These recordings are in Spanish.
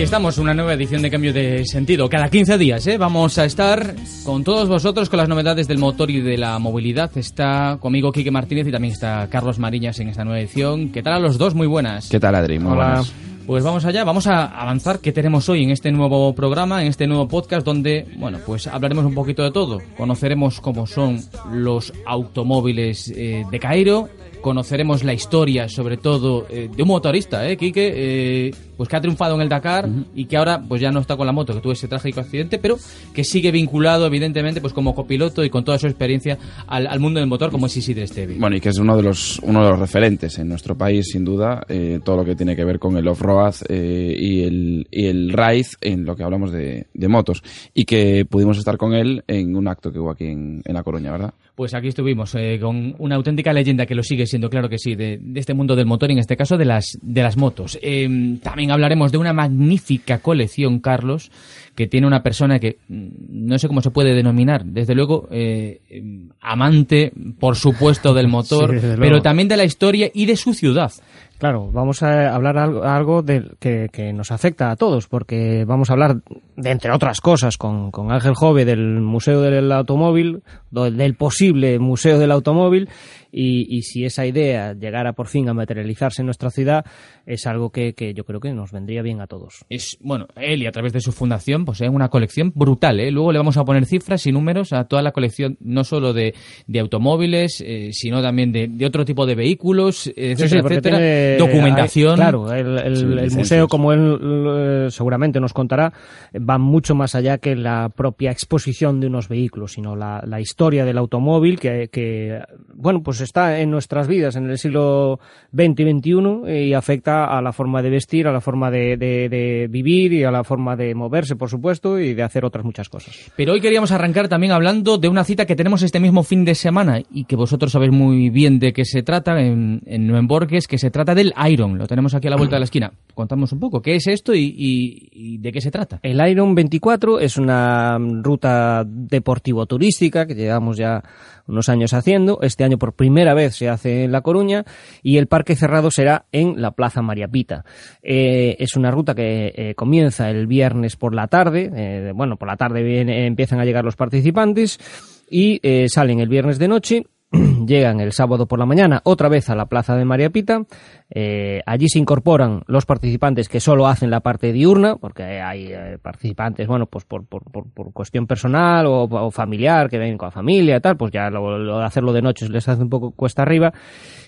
Aquí estamos, una nueva edición de Cambio de Sentido. Cada 15 días ¿eh? vamos a estar con todos vosotros con las novedades del motor y de la movilidad. Está conmigo Quique Martínez y también está Carlos Mariñas en esta nueva edición. ¿Qué tal a los dos? Muy buenas. ¿Qué tal, Adri? Muy Hola. buenas. Pues vamos allá, vamos a avanzar. ¿Qué tenemos hoy en este nuevo programa, en este nuevo podcast donde, bueno, pues hablaremos un poquito de todo? Conoceremos cómo son los automóviles eh, de Cairo, conoceremos la historia, sobre todo, eh, de un motorista, ¿eh, Quique? Eh, pues que ha triunfado en el Dakar y que ahora pues ya no está con la moto, que tuvo ese trágico accidente, pero que sigue vinculado, evidentemente, pues como copiloto y con toda su experiencia al, al mundo del motor, como es Isidre Estevi. Bueno, y que es uno de los uno de los referentes en nuestro país, sin duda, eh, todo lo que tiene que ver con el off-road y el, y el ride en lo que hablamos de, de motos. Y que pudimos estar con él en un acto que hubo aquí en, en La Coruña, ¿verdad? Pues aquí estuvimos eh, con una auténtica leyenda que lo sigue siendo, claro que sí, de, de este mundo del motor y en este caso de las, de las motos. Eh, también hablaremos de una magnífica colección, Carlos, que tiene una persona que mm, no sé cómo se puede denominar, desde luego eh, eh, amante, por supuesto, del motor, Sí, pero también de la historia y de su ciudad. Claro, vamos a hablar algo, algo del- que, que nos afecta a todos, porque vamos a hablar, de, entre otras cosas, con, con Ángel Jove del Museo del Automóvil, del posible Museo del Automóvil, y, y si esa idea llegara por fin a materializarse en nuestra ciudad, es algo que, que yo creo que nos vendría bien a todos. Es, bueno, él y a través de su fundación, pues es una colección brutal, ¿eh? Luego le vamos a poner cifras y números a toda la colección, no solo de, de automóviles, eh, sino también de, de otro tipo de vehículos, eh, Sí, etcétera, sí, porque etcétera. tiene- Documentación. hay- claro, el, el- Sí, el licencias. museo, como él eh, seguramente nos contará, va mucho más allá que la propia exposición de unos vehículos, sino la, la historia del automóvil que, que, bueno, pues está en nuestras vidas en el siglo XX y XXI y afecta a la forma de vestir, a la forma de, de- de vivir y a la forma de moverse, por supuesto, y de hacer otras muchas cosas. Pero hoy queríamos arrancar también hablando de una cita que tenemos este mismo fin de semana y que vosotros sabéis muy bien de qué se trata en, en que se trata del Iron. Lo tenemos aquí a la vuelta de la esquina. Contamos un poco qué es esto y, de qué se trata. El Iron 24 es una ruta deportivo-turística que llevamos ya unos años haciendo. Este año por primera vez se hace en La Coruña y el parque cerrado será en la Plaza María Pita. Eh, es una ruta que eh, comienza el viernes por la tarde. eh, bueno, por la tarde viene- empiezan a llegar los participantes y salen el viernes de noche llegan el sábado por la mañana otra vez a la plaza de María Pita. Eh, allí se incorporan los participantes que solo hacen la parte diurna, porque hay eh, participantes, bueno, pues por, por, por, por cuestión personal o, o familiar, que ven con la familia y tal, pues ya lo, lo hacerlo de noche les hace un poco cuesta arriba.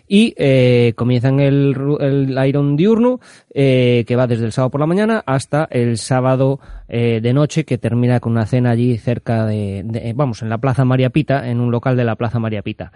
Y eh, comienzan el, el Iron diurno, eh, que va desde el sábado por la mañana hasta el sábado eh, de noche, que termina con una cena allí cerca de, de- vamos, en la Plaza María Pita, en un local de la Plaza María Pita.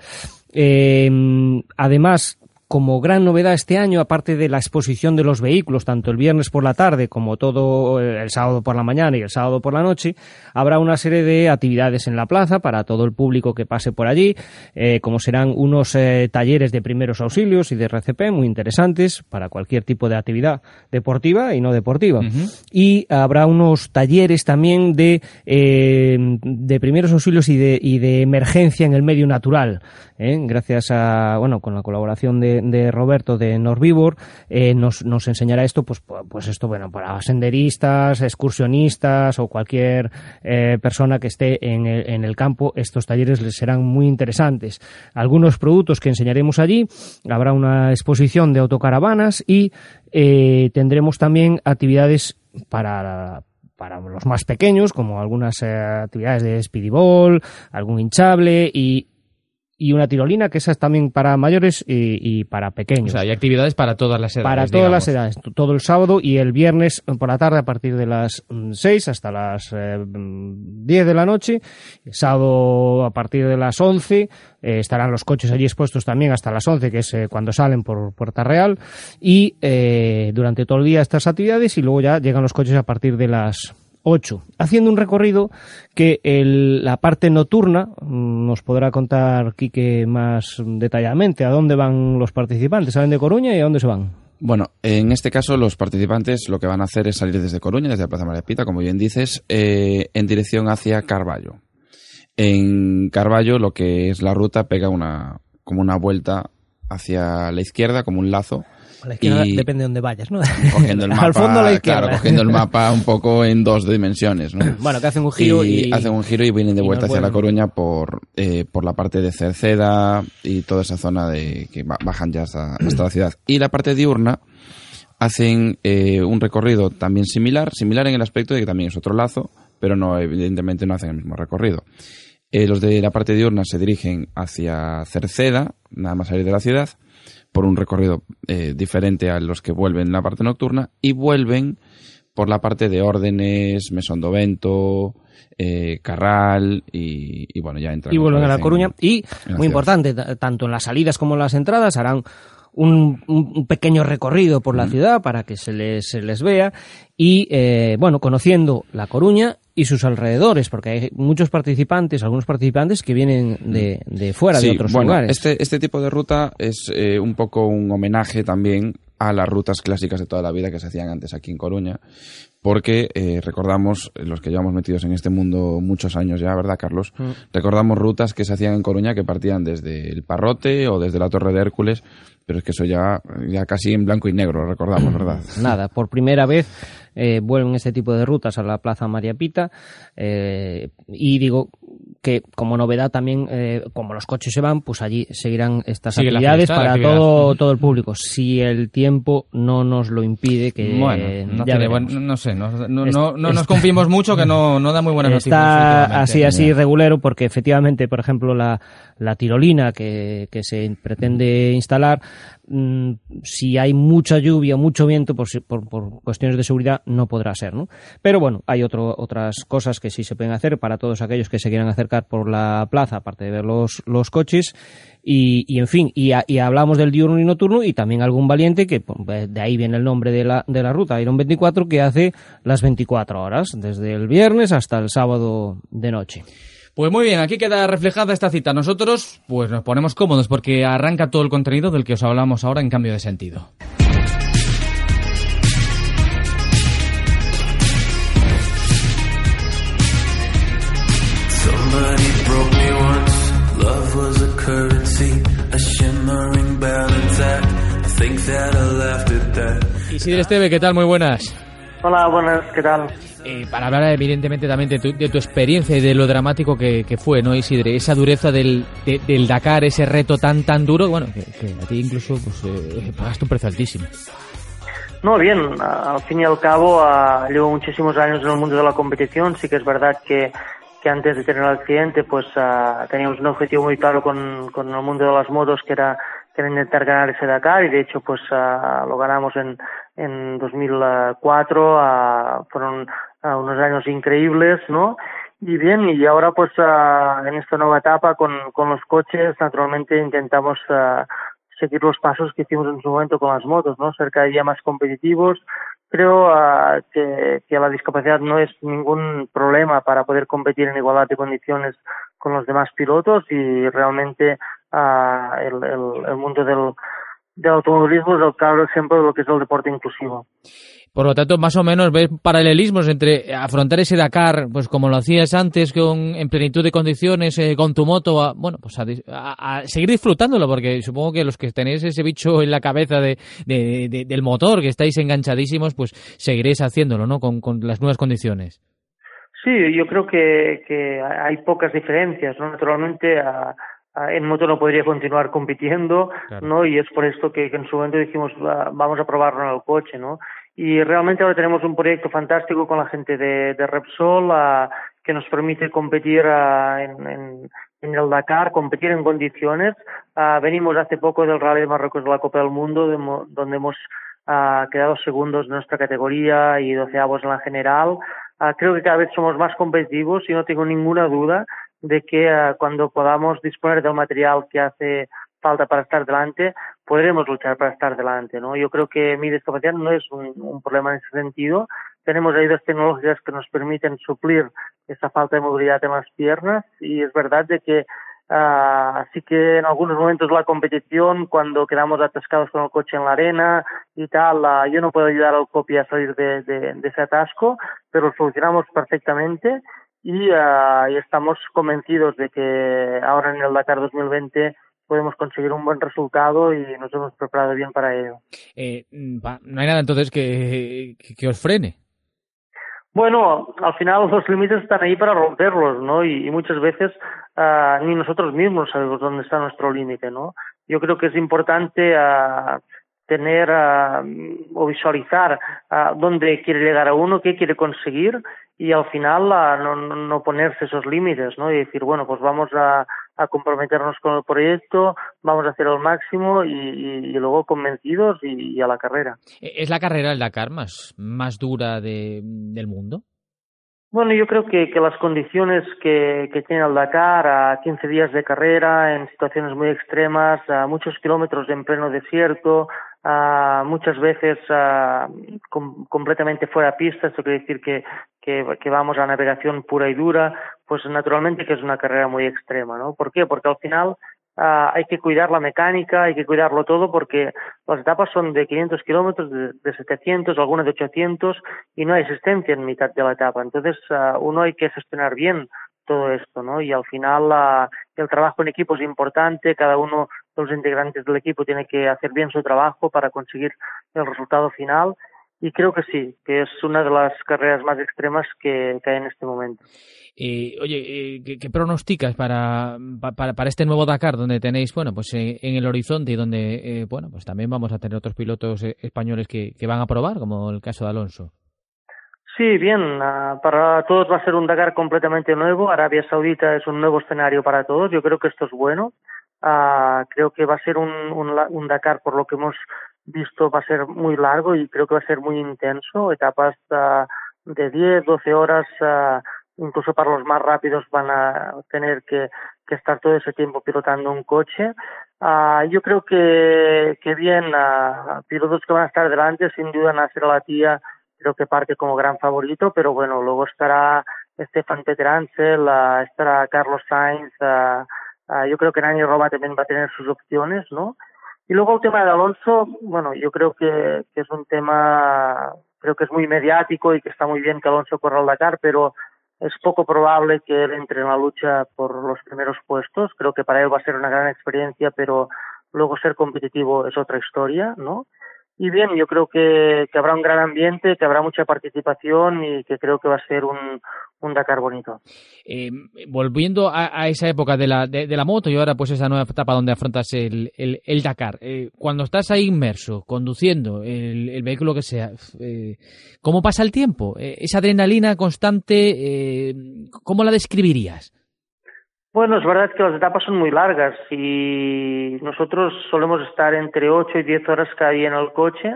Además, como gran novedad este año, aparte de la exposición de los vehículos, tanto el viernes por la tarde como todo eh, el sábado por la mañana y el sábado por la noche, habrá una serie de actividades en la plaza para todo el público que pase por allí, eh, como serán unos eh, talleres de primeros auxilios y de RCP muy interesantes para cualquier tipo de actividad deportiva y no deportiva. Y habrá unos talleres también de, eh, de primeros auxilios y de, y de emergencia en el medio natural. Gracias a, bueno, con la colaboración de, de Roberto de Norvivor, eh, nos, nos enseñará esto, pues, pu- pues esto, bueno, para senderistas, excursionistas o cualquier eh, persona que esté en el, en el campo, estos talleres les serán muy interesantes. Algunos productos que enseñaremos allí, habrá una exposición de autocaravanas y eh, tendremos también actividades para para los más pequeños, como algunas eh, actividades de speedball, algún hinchable y, y una tirolina, que esa es también para mayores y, y para O pequeños. sea, hay actividades para todas las edades. para todas digamos. las edades, todo el sábado y el viernes por la tarde a partir de las mm, 6 hasta las eh, mm, 10 de la noche. El sábado a partir de las 11 eh, estarán los coches allí expuestos también hasta las 11, que es eh, cuando salen por Puerta Real. Y eh, durante todo el día estas actividades y luego ya llegan los coches a partir de las 8, haciendo un recorrido que el- la parte nocturna mm, nos podrá contar Quique más detalladamente a dónde van los participantes, salen de Coruña y a dónde se van. Bueno, en este caso los participantes lo que van a hacer es salir desde Coruña, desde la Plaza María Pita, como bien dices, eh, en dirección hacia Carballo. En Carballo lo que es la ruta pega una como una vuelta hacia la izquierda, como un lazo, A la izquierda depende de dónde vayas, ¿no? Cogiendo el mapa, Al fondo a la izquierda. Claro, cogiendo el mapa un poco en dos dimensiones, ¿no? Bueno, que hacen un giro y... hacen un giro y vienen de y vuelta hacia La. Coruña por, eh, por la parte de Cerceda y toda esa zona de que ba- bajan ya hasta, hasta la ciudad. Y la parte diurna hacen eh, un recorrido también similar, similar en el aspecto de que también es otro lazo, pero no, evidentemente no hacen el mismo recorrido. Eh, los de la parte diurna se dirigen hacia Cerceda, nada más salir de la ciudad, por un recorrido eh, diferente a los que vuelven en la parte nocturna, y vuelven por la parte de Órdenes, Mesondovento, eh, Carral, y, y bueno, ya entran. y vuelven a La en- Coruña. Y, muy importante, tanto en las salidas como en las entradas harán un, un- pequeño recorrido por la ciudad para que se les, se les vea y, eh, bueno, conociendo La Coruña y sus alrededores, porque hay muchos participantes, algunos participantes que vienen de, de fuera, de otros bueno, lugares. Este, este tipo de ruta es eh, un poco un homenaje también a las rutas clásicas de toda la vida que se hacían antes aquí en Coruña, porque eh, recordamos, eh, los que llevamos metidos en este mundo muchos años ya, ¿verdad, Carlos? Mm. Recordamos rutas que se hacían en Coruña que partían desde el Parrote o desde la Torre de Hércules, pero es que eso ya, ya casi en blanco y negro, lo recordamos, ¿verdad? Nada, por primera vez eh, vuelven este tipo de rutas a la Plaza María Pita eh, y digo que como novedad también, eh, como los coches se van, pues allí seguirán estas Sigue actividades fiesta, para actividad. todo, todo el público, si el tiempo no nos lo impide, que bueno, eh, no, ya tiene veremos. buen- no sé, no, no, no, nos confiemos mucho que no, no da muy buenas noticias. Está así, así regulero, porque efectivamente, por ejemplo, la, la tirolina que, que se pretende instalar, mm, si hay mucha lluvia, mucho viento, por, por, por cuestiones de seguridad, no podrá ser, ¿no? Pero bueno, hay otro, otras cosas que sí se pueden hacer para todos aquellos que se quieran acercar por la plaza, aparte de ver los, coches. Y, en fin, y hablamos del diurno y nocturno y también algún valiente que pues, de ahí viene el nombre de la, de la ruta, Iron 24, que hace las 24 horas, desde el viernes hasta el sábado de noche. Pues muy bien, aquí queda reflejada esta cita. Nosotros, pues nos ponemos cómodos porque arranca todo el contenido del que os hablamos ahora en cambio de sentido. Isidre Esteve, ¿qué tal? Muy buenas. Hola, buenas, ¿qué tal? Eh, para hablar evidentemente también de tu, de tu experiencia y de lo dramático que, que fue, ¿no, Isidre? Esa dureza del, de- del Dakar, ese reto tan tan duro, bueno, que, que a ti incluso pues, eh, pagaste un precio altísimo. No, bien, al fin y al cabo ah, llevo muchísimos años en el mundo de la competición, sí que es verdad que, que antes de tener el accidente pues ah, teníamos un objetivo muy claro con, con el mundo de las motos que era, era intentar ganar ese Dakar y de hecho pues ah, lo ganamos en, en 2004, ah, fueron ah, unos años increíbles, ¿no? Y bien, y ahora pues en esta nueva etapa con, con los coches naturalmente intentamos seguir los pasos que hicimos en su momento con las motos, ¿no? Ser cada día más competitivos. Creo que, que la discapacidad no es ningún problema para poder competir en igualdad de condiciones con los demás pilotos y realmente ah, el, el, el mundo del, del automovilismo es el claro ejemplo de lo que es el deporte inclusivo. Por lo tanto, más o menos ves paralelismos entre afrontar ese Dakar, pues como lo hacías antes, con, en plenitud de condiciones, eh, con tu moto, a, bueno, pues a, a- a seguir disfrutándolo, porque supongo que los que tenéis ese bicho en la cabeza de, de- de- del motor, que estáis enganchadísimos, pues seguiréis haciéndolo, ¿no? Con, con las nuevas condiciones. Sí, yo creo que, que hay pocas diferencias, ¿no? Naturalmente, a- en moto no podría continuar compitiendo, Claro. ¿no? Y es por esto que, que en su momento dijimos, "Va- vamos a probarlo en el coche, ¿no? Y realmente ahora tenemos un proyecto fantástico con la gente de, de Repsol ah, que nos permite competir ah, en, en, en el Dakar, competir en condiciones. Venimos hace poco del Rally de Marruecos de la Copa del Mundo, de donde hemos quedado segundos en nuestra categoría y doceavos en la general. Creo que cada vez somos más competitivos y no tengo ninguna duda de que ah, cuando podamos disponer del material que hace falta para estar delante, podremos luchar para estar delante, ¿no? Yo creo que mi discapacidad no es un, un problema en ese sentido. Tenemos ayudas tecnológicas que nos permiten suplir esa falta de movilidad en las piernas y es verdad de que ah, así que en algunos momentos la competición, cuando quedamos atascados con el coche en la arena y tal, ah, yo no puedo ayudar al copy a salir de- de ese atasco, pero lo solucionamos perfectamente y, ah, y estamos convencidos de que ahora en el Dakar 2020 podemos conseguir un buen resultado y nos hemos preparado bien para ello. Eh, no hay nada entonces que, que, os frene. Bueno, al final los límites están ahí para romperlos, ¿no? Y, muchas veces uh, ni nosotros mismos sabemos dónde está nuestro límite, ¿no? Yo creo que es importante uh, tener uh, o visualizar dónde quiere llegar a uno, qué quiere conseguir y al final no, no, ponerse esos límites, ¿no? Y decir, bueno, pues vamos a, a comprometernos con el proyecto, vamos a hacer el máximo y, y, luego convencidos y, y, a la carrera. ¿Es la carrera del Dakar más, más dura de, del mundo? Bueno, yo creo que, que las condiciones que, que, tiene el Dakar a 15 días de carrera, en situaciones muy extremas, a muchos kilómetros en pleno desierto, a muchas veces a, com, completamente fuera pista, esto quiere decir que, que, que, vamos a navegación pura y dura, pues naturalmente que es una carrera muy extrema, ¿no? ¿Por qué? Porque al final uh, hay que cuidar la mecánica, hay que cuidarlo todo porque las etapas son de 500 kilómetros, de, de, 700, algunas de 800 y no hay asistencia en mitad de la etapa. Entonces uh, uno hay que gestionar bien todo esto, ¿no? Y al final uh, el trabajo en equipo es importante, cada uno de los integrantes del equipo tiene que hacer bien su trabajo para conseguir el resultado final y creo que sí, que es una de las carreras más extremas que, que hay en este momento. Eh, oye, eh, ¿qué, ¿qué, pronosticas para, para, para, este nuevo Dakar, donde tenéis, bueno, pues eh, en el horizonte y donde, eh, bueno, pues también vamos a tener otros pilotos eh, españoles que, que, van a probar, como el caso de Alonso? Sí, bien, uh, para todos va a ser un Dakar completamente nuevo. Arabia Saudita es un nuevo escenario para todos. Yo creo que esto es bueno. Uh, creo que va a ser un, un, un Dakar, por lo que hemos visto va a ser muy largo y creo que va a ser muy intenso, etapas uh, de 10, 12 horas, uh, incluso para los más rápidos van a tener que, que estar todo ese tiempo pilotando un coche. Uh, yo creo que, que bien, pilotos que van a estar delante, sin duda Nasser Latia creo que parte como gran favorito, pero bueno, luego estará Stefan uh, estará Carlos Sainz, uh, yo creo que Nani Roma también va a tener sus opciones, ¿no? Y luego el tema de Alonso, bueno, yo creo que, que, es un tema, creo que es muy mediático y que está muy bien que Alonso corra al Dakar, pero es poco probable que él entre en la lucha por los primeros puestos. Creo que para él va a ser una gran experiencia, pero luego ser competitivo es otra historia, ¿no? Y bien, yo creo que, que, habrá un gran ambiente, que habrá mucha participación y que creo que va a ser un, un Dakar bonito. Eh, volviendo a, a, esa época de la, de, la moto y ahora pues esa nueva etapa donde afrontas el, el, el Dakar, eh, cuando estás ahí inmerso, conduciendo el, el vehículo que sea, eh, ¿cómo pasa el tiempo? Eh, esa adrenalina constante, ¿cómo la describirías? Bueno, es verdad que las etapas son muy largas y nosotros solemos estar entre 8 y 10 horas cada día en el coche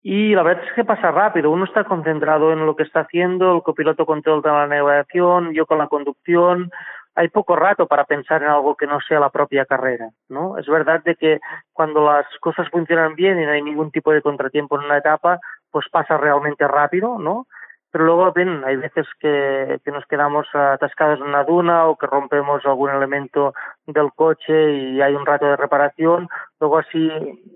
y la verdad es que pasa rápido. Uno está concentrado en lo que está haciendo, el copiloto controla la navegación, yo con la conducción. Hay poco rato para pensar en algo que no sea la propia carrera, ¿no? Es verdad de que cuando las cosas funcionan bien y no hay ningún tipo de contratiempo en una etapa, pues pasa realmente rápido, ¿no? Pero luego bien, hay veces que, nos quedamos atascados en una duna o que rompemos algún elemento del coche y hay un rato de reparación, luego así,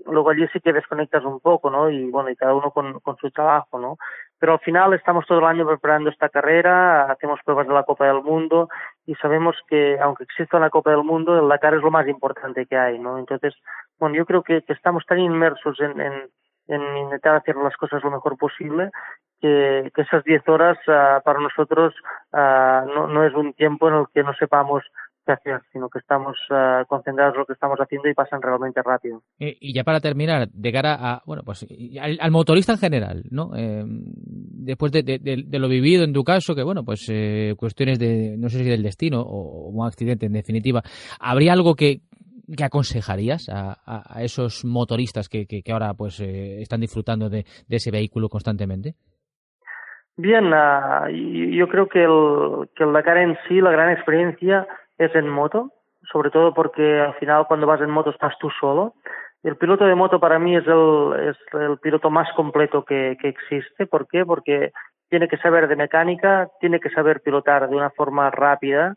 luego allí sí que desconectas un poco, ¿no? Y bueno, y cada uno con, con su trabajo, ¿no? Pero al final estamos todo el año preparando esta carrera, hacemos pruebas de la Copa del Mundo y sabemos que aunque exista la Copa del Mundo, el Dakar es lo más importante que hay, ¿no? Entonces, bueno, yo creo que, que estamos tan inmersos en, en en intentar hacer las cosas lo mejor posible, que, esas 10 horas uh, para nosotros uh, no, no es un tiempo en el que no sepamos qué hacer, sino que estamos uh, concentrados en lo que estamos haciendo y pasan realmente rápido. Y ya para terminar, de cara a, bueno, pues al, al motorista en general, ¿no? Eh, después de, de, lo vivido en tu caso, que bueno, pues eh, cuestiones de, no sé si del destino o, un accidente en definitiva, ¿habría algo que, ¿qué aconsejarías a, a, esos motoristas que, ahora pues eh, están disfrutando de, ese vehículo constantemente? Bien, uh, yo creo que el, que el Dakar en sí, la gran experiencia es en moto, sobre todo porque al final cuando vas en moto estás tú solo. El piloto de moto para mí es el, piloto más completo que, que existe. ¿Por qué? Porque tiene que saber de mecánica, tiene que saber pilotar de una forma rápida,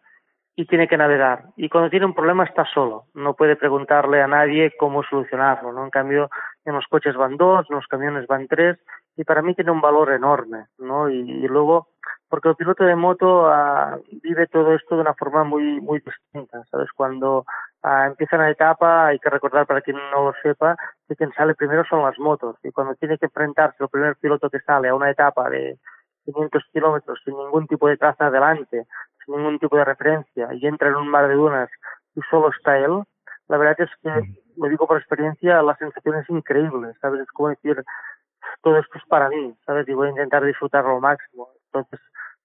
y tiene que navegar. Y cuando tiene un problema está solo, no puede preguntarle a nadie cómo solucionarlo, ¿no? En cambio, en los coches van dos, en los camiones van tres, y para mí tiene un valor enorme, ¿no? Y, y luego, porque el piloto de moto uh, vive todo esto de una forma muy, muy distinta, ¿sabes? Cuando ah, empieza una etapa, hay que recordar para quien no lo sepa, que quien sale primero son las motos y cuando tiene que enfrentarse el primer piloto que sale a una etapa de 500 kilómetros sin ningún tipo de traza adelante, sin ningún tipo de referencia y entra en un mar de dunas y solo está él, la verdad es que, lo digo por experiencia, la sensación es increíble, ¿sabes? Es como decir, todo esto es para mí, ¿sabes? Y voy a intentar disfrutarlo al máximo. Entonces,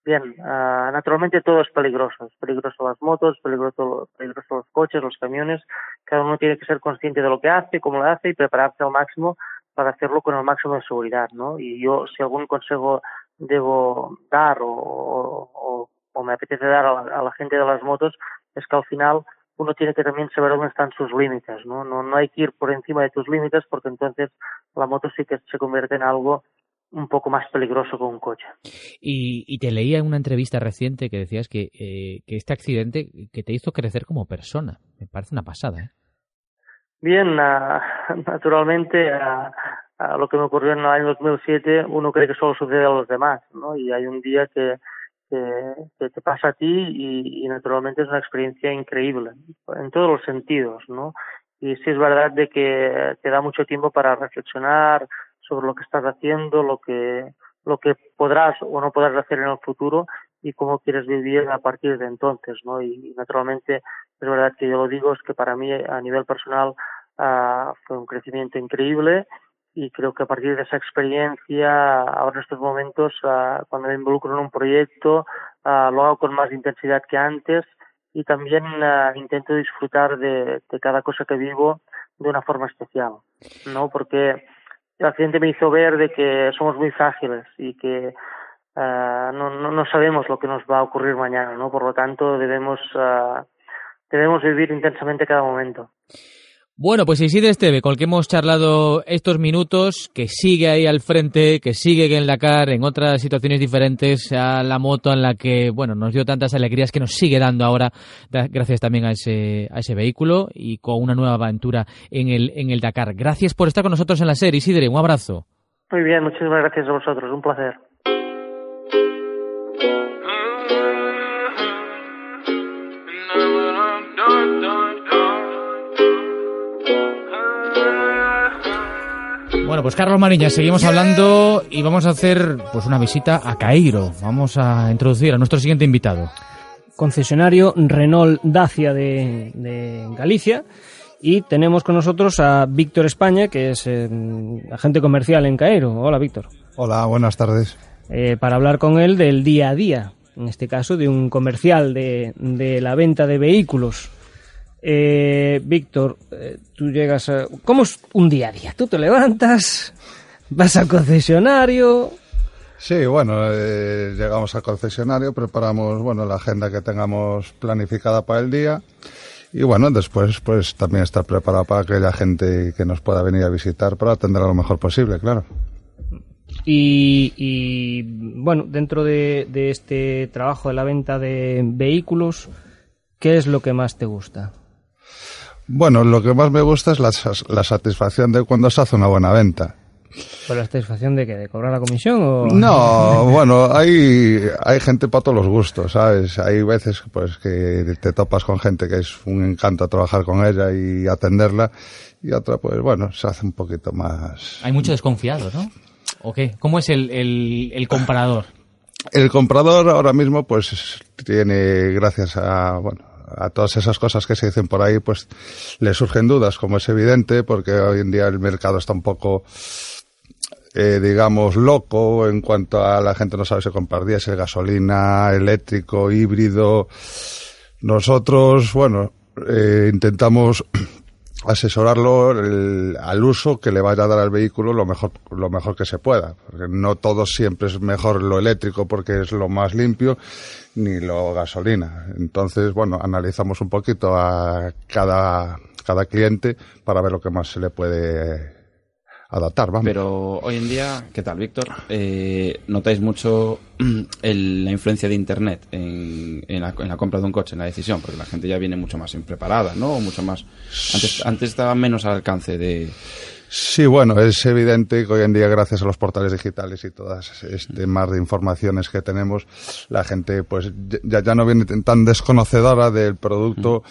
bien, ah, naturalmente todo es peligroso. Es peligroso las motos, peligroso, peligroso los coches, los camiones. Cada uno tiene que ser consciente de lo que hace, cómo lo hace y prepararse al máximo para hacerlo con el máximo de seguridad, ¿no? Y yo, si algún consejo debo dar o, me apetece dar a la gente de las motos, es que al final uno tiene que también saber dónde están sus límites, ¿no? ¿no? No hay que ir por encima de tus límites porque entonces la moto sí que se convierte en algo un poco más peligroso que un coche. Y, y te leía en una entrevista reciente que decías que, eh, que este accidente que te hizo crecer como persona. Me parece una pasada, ¿eh? Bien, uh, naturalmente uh, uh, lo que me ocurrió en el año 2007, uno cree que solo sucede a los demás, ¿no? Y hay un día que, que, que te pasa a ti y, naturalmente es una experiencia increíble en todos los sentidos, ¿no? Y sí es verdad de que te da mucho tiempo para reflexionar sobre lo que estás haciendo, lo que lo que podrás o no podrás hacer en el futuro y cómo quieres vivir a partir de entonces, ¿no? Y, y naturalmente es verdad que yo lo digo es que para mí a nivel personal uh, fue un crecimiento increíble y creo que a partir de esa experiencia, ahora en estos momentos, uh, cuando me involucro en un proyecto, uh, lo hago con más intensidad que antes y también uh, intento disfrutar de, de, cada cosa que vivo de una forma especial, ¿no? Porque el accidente me hizo ver de que somos muy frágiles y que no, no, no, sabemos lo que nos va a ocurrir mañana, ¿no? Por lo tanto, debemos, debemos vivir intensamente cada momento. Bueno, pues Isidre Esteve, con el que hemos charlado estos minutos, que sigue ahí al frente, que sigue en Dakar, en otras situaciones diferentes a la moto en la que, bueno, nos dio tantas alegrías que nos sigue dando ahora, gracias también a ese, a ese vehículo y con una nueva aventura en el, en el Dakar. Gracias por estar con nosotros en la serie, Isidre, un abrazo. Muy bien, muchísimas gracias a vosotros, un placer. Bueno, pues Carlos Mariña, seguimos hablando y vamos a hacer pues una visita a Cairo. Vamos a introducir a nuestro siguiente invitado. Concesionario Renault Dacia de, de Galicia. Y tenemos con nosotros a Víctor España, que es eh, agente comercial en Cairo. Hola, Víctor. Hola, buenas tardes. Eh, para hablar con él del día a día, en este caso de un comercial de, de la venta de vehículos. Eh, Víctor, eh, tú llegas a... ¿Cómo es un día a día? Tú te levantas, vas al concesionario... Sí, bueno, eh, llegamos al concesionario, preparamos bueno la agenda que tengamos planificada para el día y bueno, después pues también estar preparado para aquella gente que nos pueda venir a visitar para atender lo mejor posible, claro. Y, y bueno, dentro de, de este trabajo de la venta de vehículos, ¿qué es lo que más te gusta? Bueno, lo que más me gusta es la, la, satisfacción de cuando se hace una buena venta. ¿Por la satisfacción de que ¿De cobrar la comisión o...? No, bueno, hay, hay gente para todos los gustos, ¿sabes? Hay veces pues que te topas con gente que es un encanto trabajar con ella y atenderla y otra pues bueno, se hace un poquito más... Hay mucho desconfiado, ¿no? ¿O qué? ¿Cómo es el, el, el comprador? El comprador ahora mismo pues tiene, gracias a, bueno, a todas esas cosas que se dicen por ahí, pues le surgen dudas, como es evidente, porque hoy en día el mercado está un poco, eh, digamos, loco en cuanto a la gente no sabe si comprar diésel, gasolina, eléctrico, híbrido. Nosotros, bueno, eh, intentamos asesorarlo el, al uso que le vaya a dar al vehículo lo mejor lo mejor que se pueda. Porque no todo siempre es mejor lo eléctrico porque es lo más limpio ni lo gasolina. Entonces bueno analizamos un poquito a cada cada cliente para ver lo que más se le puede adaptar, vamos. Pero hoy en día, ¿qué tal, Víctor? Eh, ¿Notáis mucho el, la influencia de Internet en, en, la, en, la, compra de un coche, en la decisión? Porque la gente ya viene mucho más preparada, ¿no? Mucho más... Antes, antes estaba menos al alcance de... Sí, bueno, es evidente que hoy en día, gracias a los portales digitales y todas este mar de informaciones que tenemos, la gente pues ya, ya no viene tan desconocedora del producto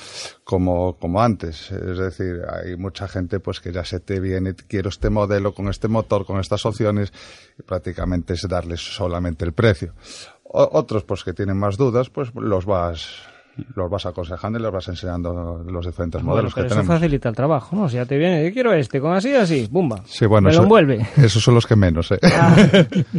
como, como antes. Es decir, hay mucha gente pues que ya se te viene, quiero este modelo con este motor, con estas opciones, y prácticamente es darles solamente el precio. O- otros pues que tienen más dudas, pues los vas los vas aconsejando y les vas enseñando los diferentes Bueno, modelos pero que eso tenemos. facilita el trabajo, ¿no? Si ya te viene, yo quiero este, con así, así, bumba. Sí, bueno, me eso- lo envuelve. Esos son los que menos, ¿eh?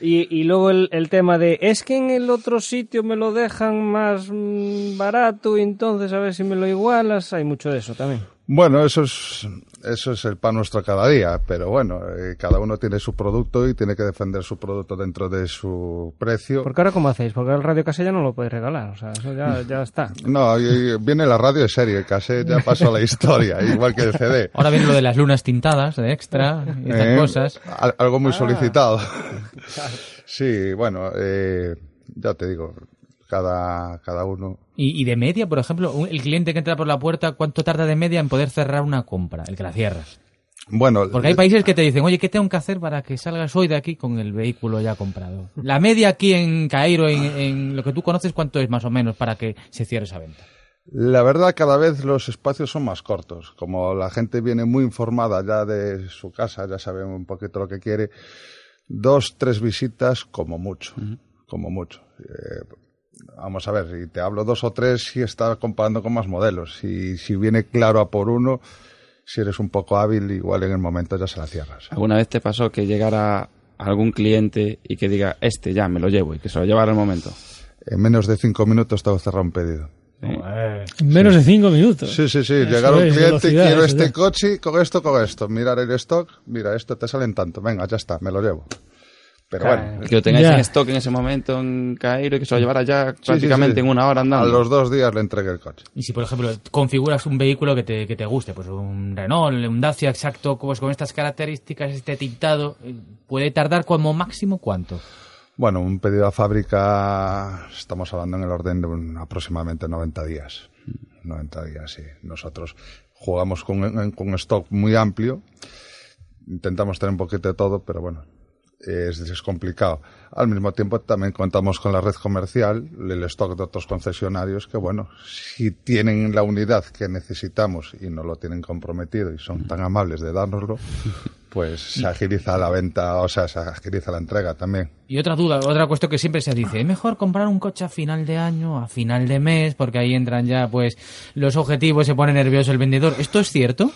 Y, y luego el, el tema de, es que en el otro sitio me lo dejan más mm, barato y entonces a ver si me lo igualas. Hay mucho de eso también. Bueno, eso es, eso es el pan nuestro cada día, pero bueno, eh, cada uno tiene su producto y tiene que defender su producto dentro de su precio. Porque ahora, ¿cómo hacéis? Porque el Radio Casella no lo podéis regalar. O sea, eso ya, ya está. No, y- y viene la radio de serie, el cassette ya pasó a la historia, igual que el CD. Ahora viene lo de las lunas tintadas de extra y estas Eh, cosas. al- Algo muy solicitado. Sí, bueno, eh, ya te digo, cada, cada uno. Y, y de media, por ejemplo, el cliente que entra por la puerta, ¿cuánto tarda de media en poder cerrar una compra? El que la cierra. Bueno, Porque hay países que te dicen, oye, ¿qué tengo que hacer para que salgas hoy de aquí con el vehículo ya comprado? La media aquí en Cairo, en, en lo que tú conoces, ¿cuánto es más o menos para que se cierre esa venta? La verdad, cada vez los espacios son más cortos. Como la gente viene muy informada ya de su casa, ya sabe un poquito lo que quiere, dos, tres visitas como mucho, como mucho. Eh, vamos a ver, y te hablo dos o tres si está comparando con más modelos. Y si viene claro a por uno, si eres un poco hábil, igual en el momento ya se la cierras. ¿Alguna vez te pasó que llegara algún cliente y que diga, este ya me lo llevo y que se lo llevara al momento? En menos de cinco minutos te cerrado un pedido. En menos de cinco minutos. Sí, sí, sí. Eso Llegar un cliente, velocidad, quiero este ya. coche con esto, con esto. Mirar el stock, mira, esto te salen tanto. Venga, ya está, me lo llevo. Pero bueno, Que lo tengáis en stock en ese momento en Cairo y que se lo llevara ya sí, prácticamente sí. en una hora a andando. los dos días le entregué el coche. Y si, por ejemplo, configuras un vehículo que te, que te guste, pues un Renault, un Dacia exacto, pues con estas características, este tintado, ¿puede tardar como máximo cuánto? Bueno, un pedido a fábrica, estamos hablando en el orden de un- aproximadamente 90 días. 90 días, sí. Nosotros jugamos con, con stock muy amplio. Intentamos tener un poquito de todo, pero bueno, es, complicado. Al mismo tiempo también contamos con la red comercial, el stock de otros concesionarios que, bueno, si tienen la unidad que necesitamos y no lo tienen comprometido y son tan amables de dárnoslo, pues se agiliza la venta, o sea, se agiliza la entrega también. Y otra duda, otra cuestión que siempre se dice, es mejor comprar un coche a final de año, a final de mes, porque ahí entran ya pues los objetivos, se pone nervioso el vendedor. ¿Esto es cierto?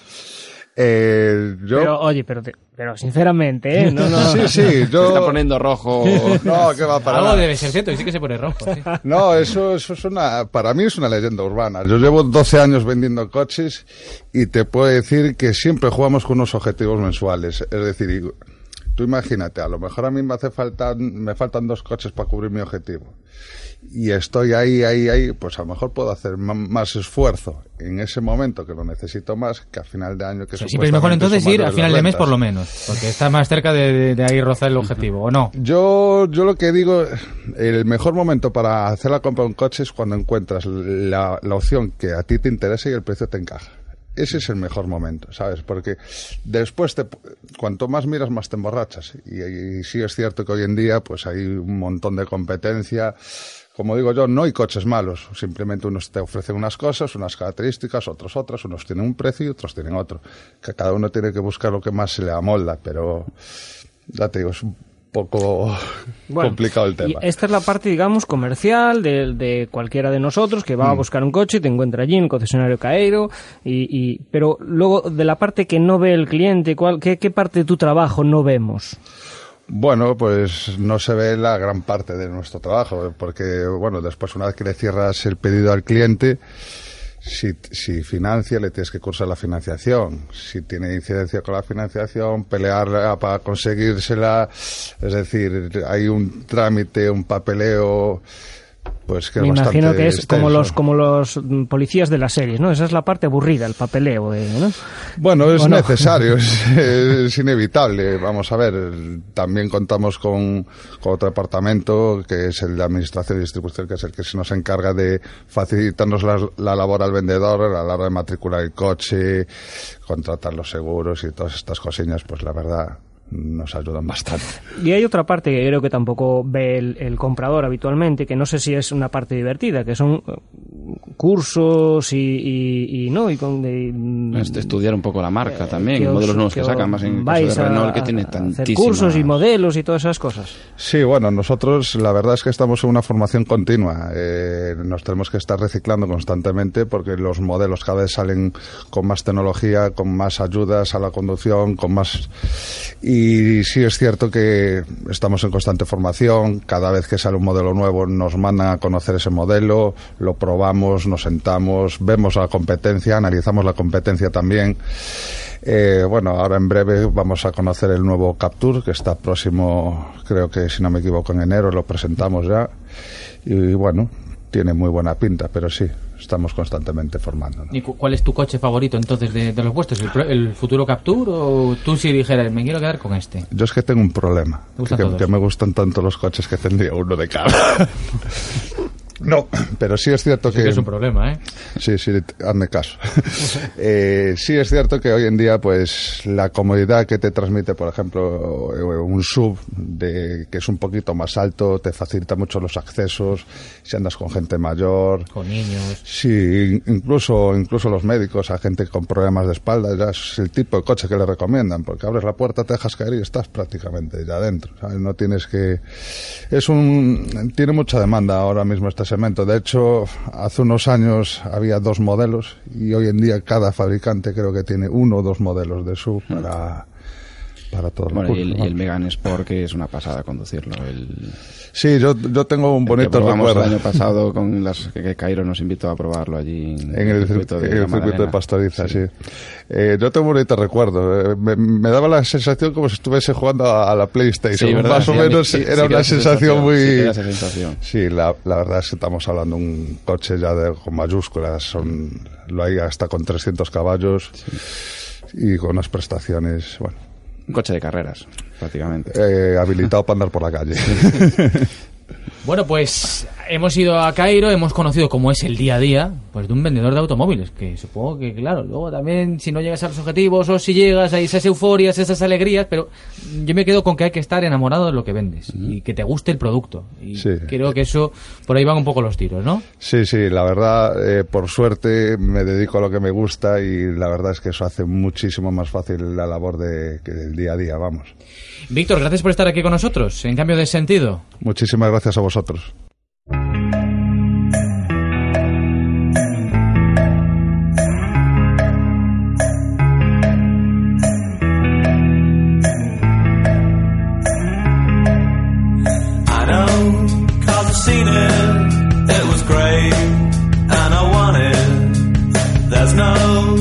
Eh, yo... Pero, oye, pero, te- pero sinceramente, ¿eh? No, no. Sí, sí, Se yo... está poniendo rojo. No, que va para Algo nada. debe ser cierto, y sí que se pone rojo. sí. No, eso, eso es una, para mí es una leyenda urbana. Yo llevo 12 años vendiendo coches y te puedo decir que siempre jugamos con unos objetivos mensuales. Es decir, y- tú imagínate, a lo mejor a mí me hace falta, me faltan dos coches para cubrir mi objetivo. Y estoy ahí, ahí, ahí, pues a lo mejor puedo hacer más esfuerzo en ese momento que lo necesito más que a final de año que O sea, siempre es mejor entonces ir a final de mes por lo menos, porque está más cerca de, de- de ahí rozar el objetivo, ¿o no? Yo, yo lo que digo, el mejor momento para hacer la compra de un coche es cuando encuentras la, la opción que a ti te interesa y el precio te encaja. Ese es el mejor momento, ¿sabes? Porque después, te, cuanto más miras, más te emborrachas. Y, sí es cierto que hoy en día pues hay un montón de competencia. Como digo yo, no hay coches malos. Simplemente unos te ofrecen unas cosas, unas características, otros otras. Unos tienen un precio y otros tienen otro. Que cada uno tiene que buscar lo que más se le amolda. Pero ya te digo, es un poco Bueno, complicado el y tema. esta es la parte, digamos, comercial de, de cualquiera de nosotros que Mm. va a buscar un coche y te encuentra allí en el concesionario Cairo. Y, y- pero luego, de la parte que no ve el cliente, ¿cuál, qué, ¿qué parte de tu trabajo no vemos? Bueno, pues no se ve la gran parte de nuestro trabajo, porque, bueno, después una vez que le cierras el pedido al cliente, si, si financia, le tienes que cursar la financiación. Si tiene incidencia con la financiación, pelear para conseguírsela. Es decir, hay un trámite, un papeleo pues que Me imagino que es como los como los mm, policías de las series, ¿no? Esa es la parte aburrida, el papeleo, eh, ¿no? Bueno, es necesario, es, es inevitable. Vamos a ver, también contamos con, con otro departamento que es el de Administración y Distribución, que es el que se nos encarga de facilitarnos la, la labor al vendedor a la hora de matricular el coche, contratar los seguros y todas estas cosillas, pues la verdad nos ayudan bastante. Y hay otra parte que creo que tampoco ve el, comprador habitualmente, que no sé si es una parte divertida, que son cursos y, y, y no y con de, mm, Este, estudiar un poco la marca también, y os- modelos nuevos que, sacan, más en el caso vais de Renault a- que tiene tantísimas... cursos y modelos y todas esas cosas. Sí, bueno, nosotros la verdad es que estamos en una formación continua. Eh, nos tenemos que estar reciclando constantemente porque los modelos cada vez salen con más tecnología, con más ayudas a la conducción, con más... Y sí es cierto que estamos en constante formación. Cada vez que sale un modelo nuevo nos mandan a conocer ese modelo, lo probamos, nos sentamos, vemos la competencia, analizamos la competencia también. Eh, bueno, ahora en breve vamos a conocer el nuevo Capture, que está próximo, creo que si no me equivoco, en enero, lo presentamos ya. Y bueno, tiene muy buena pinta, pero sí, estamos constantemente formando. ¿Y cu- cuál es tu coche favorito entonces de, de los vuestros? ¿El, el futuro Capture o tú si dijeras, me quiero quedar con este? Yo es que tengo un problema, ¿Te que, que me gustan tanto los coches que tendría uno de cada. No, pero sí es cierto Sí que... que es un problema, ¿eh? Sí, sí, hazme caso. Eh, sí es cierto que hoy en día, pues, la comodidad que te transmite, por ejemplo, eh, un sub de, que es un poquito más alto, te facilita mucho los accesos, si andas con gente mayor. Con niños. Sí, in- incluso, incluso los médicos, a gente con problemas de espalda, ya es el tipo de coche que le recomiendan, porque abres la puerta, te dejas caer y estás prácticamente ya adentro. ¿sabes? No tienes que. Es un. Tiene mucha demanda ahora mismo este segmento. De hecho, hace unos años había dos modelos y hoy en día cada fabricante creo que tiene uno o dos modelos de sub para. Para todos los Bueno, y el, y el ¿no? Megane Sport, que es una pasada conducirlo. El, Sí, yo, yo tengo un el bonito probamos el recuerdo. año pasado con las que, Cairo nos invitó a probarlo allí en, En el, circuito de, en el la circuito de. Pastoriza, sí. Eh, yo tengo un bonito recuerdo. Eh, me, me daba la sensación como si estuviese jugando a, a la PlayStation. Sí. Más o Sí, mí- menos sí, sí era una esa sensación muy... Sí, esa sensación. Sí, la, la verdad es que estamos hablando de un coche ya de, con mayúsculas. Son, lo hay hasta con 300 caballos y con unas prestaciones, bueno, Un coche de carreras, prácticamente. eh, habilitado para andar por la calle. Bueno, pues hemos ido a Cairo, hemos conocido cómo es el día a día pues de un vendedor de automóviles, que supongo que, claro, luego también si no llegas a los objetivos o si llegas a esas euforias, esas alegrías, pero yo me quedo con que hay que estar enamorado de lo que vendes y que te guste el producto. Y Sí. creo que eso, por ahí van un poco los tiros, ¿no? Sí, sí, la verdad, eh, por suerte me dedico a lo que me gusta y la verdad es que eso hace muchísimo más fácil la labor de, que del día a día, vamos. Víctor, gracias por estar aquí con nosotros, en cambio de sentido. Muchísimas gracias a vosotros. No.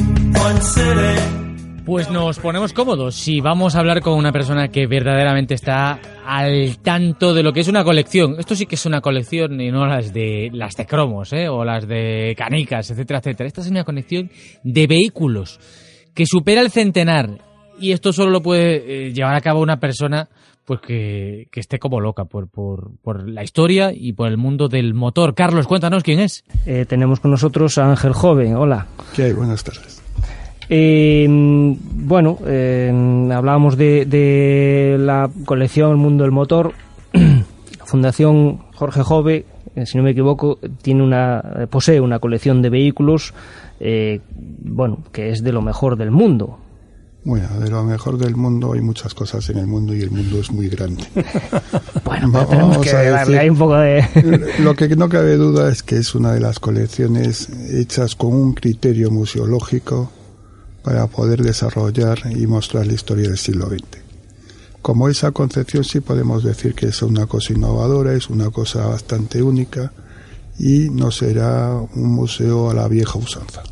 Pues nos ponemos cómodos si vamos a hablar con una persona que verdaderamente está al tanto de lo que es una colección. Esto sí que es una colección y no las de las de cromos, ¿eh? o las de canicas, etcétera, etcétera. Esta es una colección de vehículos que supera el centenar y esto solo lo puede eh, llevar a cabo una persona pues que, que esté como loca por, por, por la historia y por el mundo del motor. Carlos, cuéntanos quién es. Eh, tenemos con nosotros a Ángel Joven. Hola. ¿Qué hay? Buenas tardes. Eh, bueno, eh, hablábamos de, de la colección El Mundo del Motor. La Fundación Jorge Jove, eh, si no me equivoco, tiene una, posee una colección de vehículos, eh, bueno, que es de lo mejor del mundo. Bueno, de lo mejor del mundo hay muchas cosas en el mundo y el mundo es muy grande. Bueno, pero tenemos que darle ahí un poco de... Lo que no cabe duda es que es una de las colecciones hechas con un criterio museológico para poder desarrollar y mostrar la historia del siglo XX. Como esa concepción sí podemos decir que es una cosa innovadora, es una cosa bastante única y no será un museo a la vieja usanza.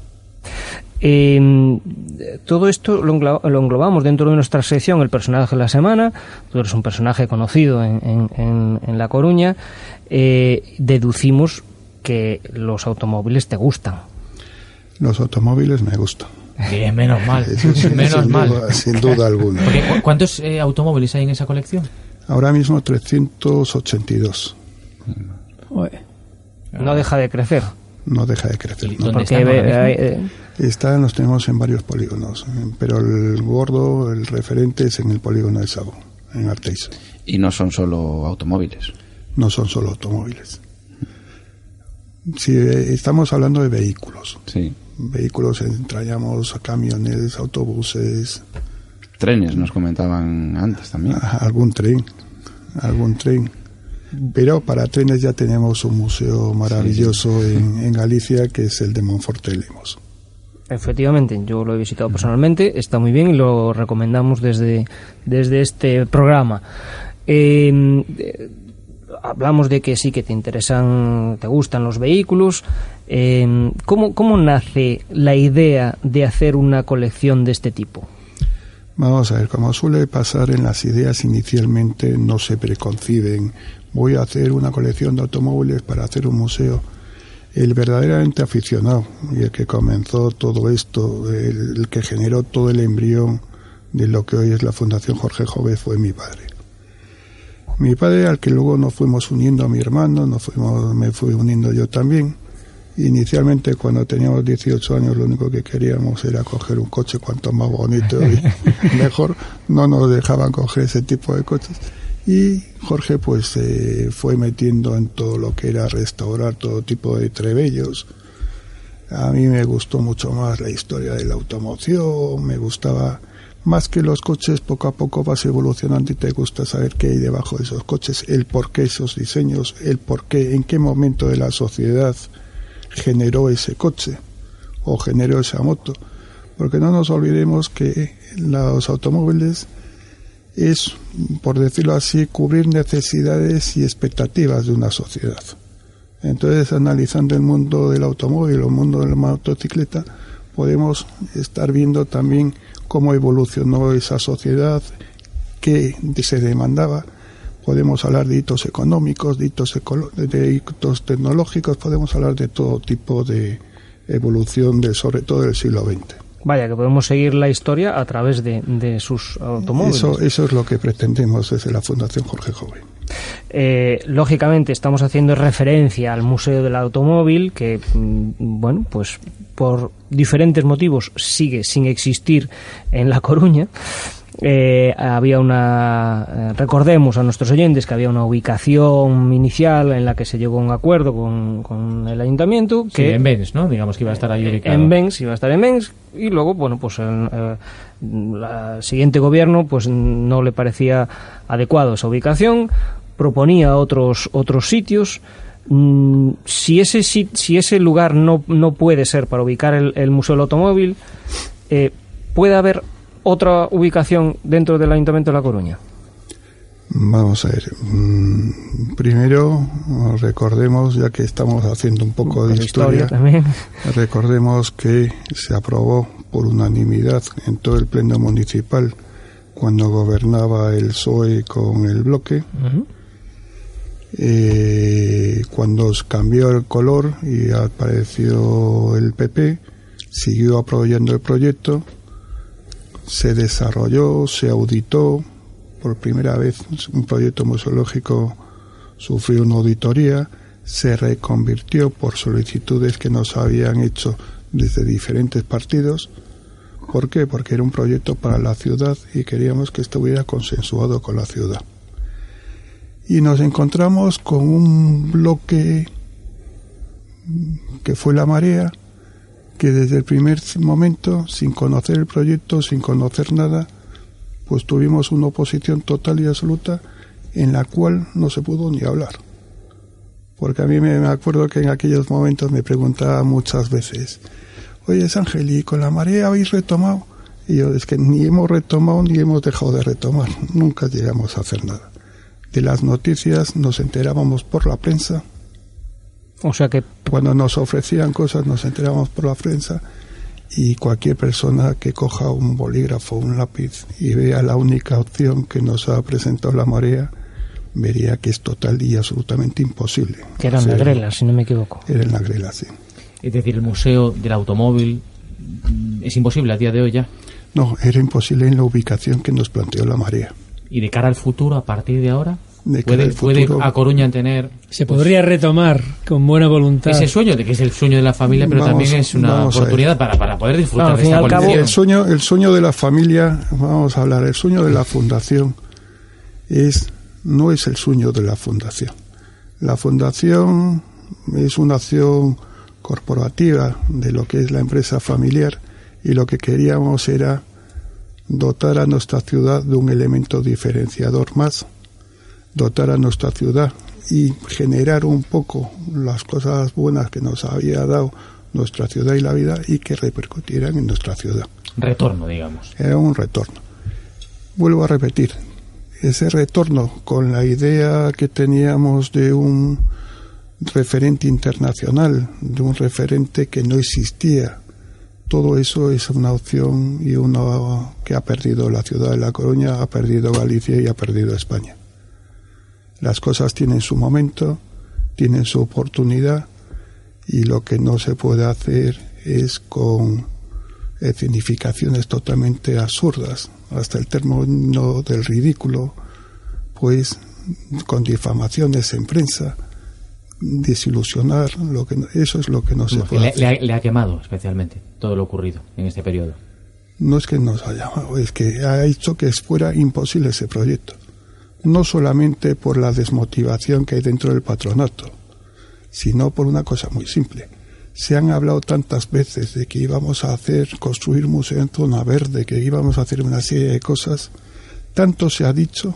Eh, todo esto lo, englo- lo englobamos dentro de nuestra sección El personaje de la semana. Tú eres un personaje conocido en, en- en- en La Coruña. Eh, deducimos que los automóviles te gustan. Los automóviles me gustan. Bien, menos mal. Eso menos sin mal. duda- sin duda alguna. Porque, ¿cu- ¿Cuántos eh, automóviles hay en esa colección? Ahora mismo 382. No deja de crecer. No deja de crecer. ¿Y ¿no? dónde Porque están ahora ve- mismo? eh, eh, Están, los tenemos en varios polígonos, eh, pero el gordo, el referente es en el polígono de Sabo, en Arteiso. Y no son solo automóviles. No son solo automóviles. Si eh, estamos hablando de vehículos, Sí. vehículos entrañamos a camiones, autobuses, Trenes nos comentaban antes también. algún tren, algún tren. Pero para trenes ya tenemos un museo maravilloso En, en Galicia que es el de Monforte Lemos. Efectivamente, yo lo he visitado personalmente, está muy bien y lo recomendamos desde, desde este programa. Eh, eh, hablamos de que sí que te interesan, te gustan los vehículos. Eh, ¿cómo, ¿Cómo nace la idea de hacer una colección de este tipo? Vamos a ver, como suele pasar en las ideas inicialmente no se preconciben. Voy a hacer una colección de automóviles para hacer un museo. El verdaderamente aficionado y el que comenzó todo esto, el, que generó todo el embrión de lo que hoy es la Fundación Jorge Jove fue mi padre. Mi padre al que luego nos fuimos uniendo a mi hermano, nos fuimos, me fui uniendo yo también. Inicialmente cuando teníamos 18 años lo único que queríamos era coger un coche cuanto más bonito y mejor. No nos dejaban coger ese tipo de coches. Y Jorge pues se fue metiendo en todo lo que era restaurar todo tipo de trebellos. A mí me gustó mucho más la historia de la automoción, me gustaba más que los coches, poco a poco vas evolucionando y te gusta saber qué hay debajo de esos coches, el por qué esos diseños, el por qué, en qué momento de la sociedad generó ese coche o generó esa moto. Porque no nos olvidemos que los automóviles es, por decirlo así, cubrir necesidades y expectativas de una sociedad. Entonces, analizando el mundo del automóvil o el mundo de la motocicleta, podemos estar viendo también cómo evolucionó esa sociedad, qué se demandaba. Podemos hablar de hitos económicos, de hitos, tecnológicos, podemos hablar de todo tipo de evolución, de, sobre todo del siglo XX. Vaya, que podemos seguir la historia a través de, de sus automóviles. Eso, eso es lo que pretendemos desde la Fundación Jorge Joven. Eh, lógicamente estamos haciendo referencia al Museo del Automóvil que, mm, bueno, pues por diferentes motivos sigue sin existir en La Coruña. Eh, había una, eh, recordemos a nuestros oyentes que había una ubicación inicial en la que se llegó a un acuerdo con, con el ayuntamiento Sí, que en Benz, ¿no? Digamos que iba a estar ahí ubicado. en Benz, iba a estar en Benz, y luego, bueno, pues el, eh, el siguiente gobierno pues no le parecía adecuado esa ubicación, proponía otros, otros sitios. Mm, si ese, si, si ese lugar no, no puede ser para ubicar el, el Museo del Automóvil, eh, ¿puede haber otra ubicación dentro del Ayuntamiento de La Coruña? Vamos a ver. mm, Primero, recordemos, ya que estamos haciendo un poco de historia, también. recordemos que se aprobó por unanimidad en todo el pleno municipal cuando gobernaba el PSOE con el bloque. Ujú. Eh, cuando cambió el color y apareció el PP, siguió apoyando el proyecto, se desarrolló, se auditó, por primera vez un proyecto museológico sufrió una auditoría, se reconvirtió por solicitudes que nos habían hecho desde diferentes partidos. ¿Por qué? Porque era un proyecto para la ciudad y queríamos que estuviera consensuado con la ciudad y nos encontramos con un bloque que fue la marea, que desde el primer momento, sin conocer el proyecto, sin conocer nada, pues tuvimos una oposición total y absoluta en la cual no se pudo ni hablar. Porque a mí me, acuerdo que en aquellos momentos me preguntaba muchas veces, oye Ángel, ¿y con la marea habéis retomado? Y yo, es que ni hemos retomado ni hemos dejado de retomar, nunca llegamos a hacer nada de las noticias nos enterábamos por la prensa. O sea que Cuando nos ofrecían cosas nos enterábamos por la prensa y cualquier persona que coja un bolígrafo o un lápiz y vea la única opción que nos ha presentado la marea, vería que es total y absolutamente imposible. Que era en la grela, si no me equivoco. Era en la grela, sí. Es decir, el museo del automóvil mm, es imposible a día de hoy ya. No, era imposible en la ubicación que nos planteó la marea. Y de cara al futuro, a partir de ahora, De puede, a Coruña tener Se podría retomar con buena voluntad. ese sueño de que es el sueño de la familia, pero Vamos- también es una oportunidad para, para poder disfrutar al de esta cabo-. El sueño, el sueño de la familia, vamos a hablar, el sueño de la fundación es no es el sueño de la fundación. La fundación es una acción corporativa de lo que es la empresa familiar y lo que queríamos era dotar a nuestra ciudad de un elemento diferenciador más, dotar a nuestra ciudad y generar un poco las cosas buenas que nos había dado nuestra ciudad y la vida y que repercutieran en nuestra ciudad. Retorno, digamos. Era un retorno. Vuelvo a repetir, ese retorno con la idea que teníamos de un referente internacional, de un referente que no existía, todo eso es una opción y una que ha perdido la ciudad de La Coruña, ha perdido Galicia y ha perdido España. Las cosas tienen su momento, tienen su oportunidad y lo que no se puede hacer es con escenificaciones totalmente absurdas, hasta el término del ridículo, pues con difamaciones en prensa, desilusionar, lo que no- eso es lo que no se Porque puede le, hacer. le ha, le ha quemado especialmente todo lo ocurrido en este periodo. No es que nos haya llamado, es que ha hecho que fuera imposible ese proyecto. No solamente por la desmotivación que hay dentro del patronato, sino por una cosa muy simple. Se han hablado tantas veces de que íbamos a hacer, construir museo en zona verde, que íbamos a hacer una serie de cosas. Tanto se ha dicho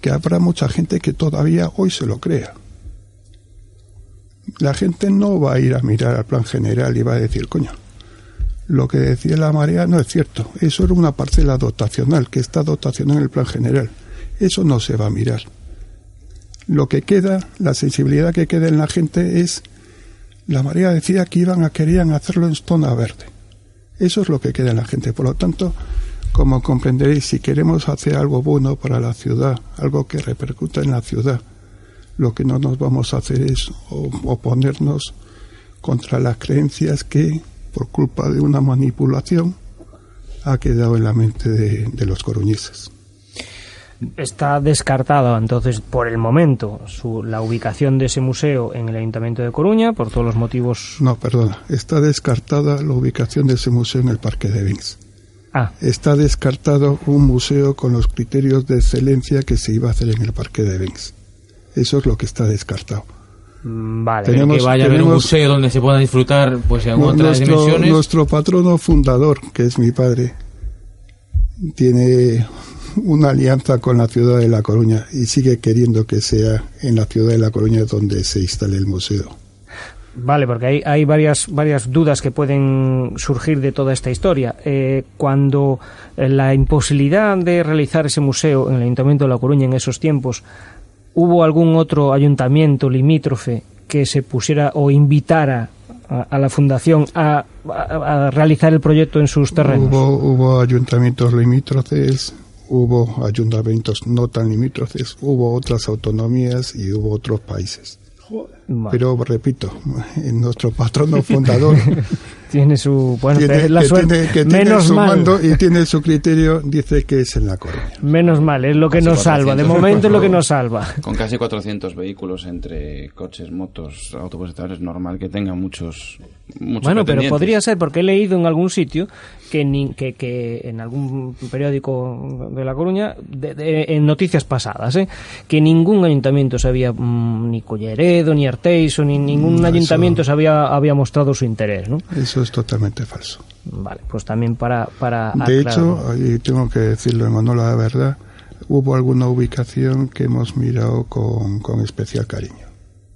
que habrá mucha gente que todavía hoy se lo crea. La gente no va a ir a mirar al plan general y va a decir, coño, lo que decía la marea no es cierto. Eso era una parcela dotacional, que está dotacional en el plan general. Eso no se va a mirar. Lo que queda, la sensibilidad que queda en la gente es, la marea decía que iban a querían hacerlo en zona verde. Eso es lo que queda en la gente. Por lo tanto, como comprenderéis, si queremos hacer algo bueno para la ciudad, algo que repercuta en la ciudad, lo que no nos vamos a hacer es oponernos contra las creencias que, por culpa de una manipulación, ha quedado en la mente de, de los coruñeses. Está descartada entonces por el momento su- la ubicación de ese museo en el Ayuntamiento de Coruña por todos los motivos. No, perdona, está descartada la ubicación de ese museo en el Parque de Vins. Ah, Está descartado un museo con los criterios de excelencia que se iba a hacer en el Parque de Vins. Eso es lo que está descartado. mm, vale. Tenemos- que vaya a haber un museo donde se pueda disfrutar pues en otras nuestro, dimensiones. nuestro patrono fundador, que es mi padre, tiene una alianza con la ciudad de La Coruña y sigue queriendo que sea en la ciudad de La Coruña donde se instale el museo. Vale, porque hay, hay varias, varias dudas que pueden surgir de toda esta historia. Eh, cuando eh, la imposibilidad de realizar ese museo en el Ayuntamiento de La Coruña en esos tiempos, ¿hubo algún otro ayuntamiento limítrofe que se pusiera o invitara a, a la Fundación a, a- a realizar el proyecto en sus terrenos? Hubo, hubo ayuntamientos limítrofes, hubo ayuntamientos no tan limítrofes, hubo otras autonomías y hubo otros países. Pero repito, en nuestro patrono fundador tiene su bueno, tiene, la que suerte. tiene- que tiene menos su mal. mando y tiene su criterio, dice que es en La Coruña. Menos mal, es lo que Casi nos salva. De 400, momento es lo que nos salva. Con casi 400 vehículos entre coches, motos, autobuses, es normal que tengan muchos, muchos Bueno, pero podría ser, porque he leído en algún sitio que, ni- que, que en algún periódico de La Coruña, de- de- en noticias pasadas, ¿eh? que ningún ayuntamiento se había, mm, ni Colleredo, ni Arteiso, ni ningún eso- ayuntamiento se había, había mostrado su interés, ¿no? Eso es totalmente falso. Vale, pues también para... para De hecho, ahí tengo que decirlo, hermano, la verdad, hubo alguna ubicación que hemos mirado con, con especial cariño.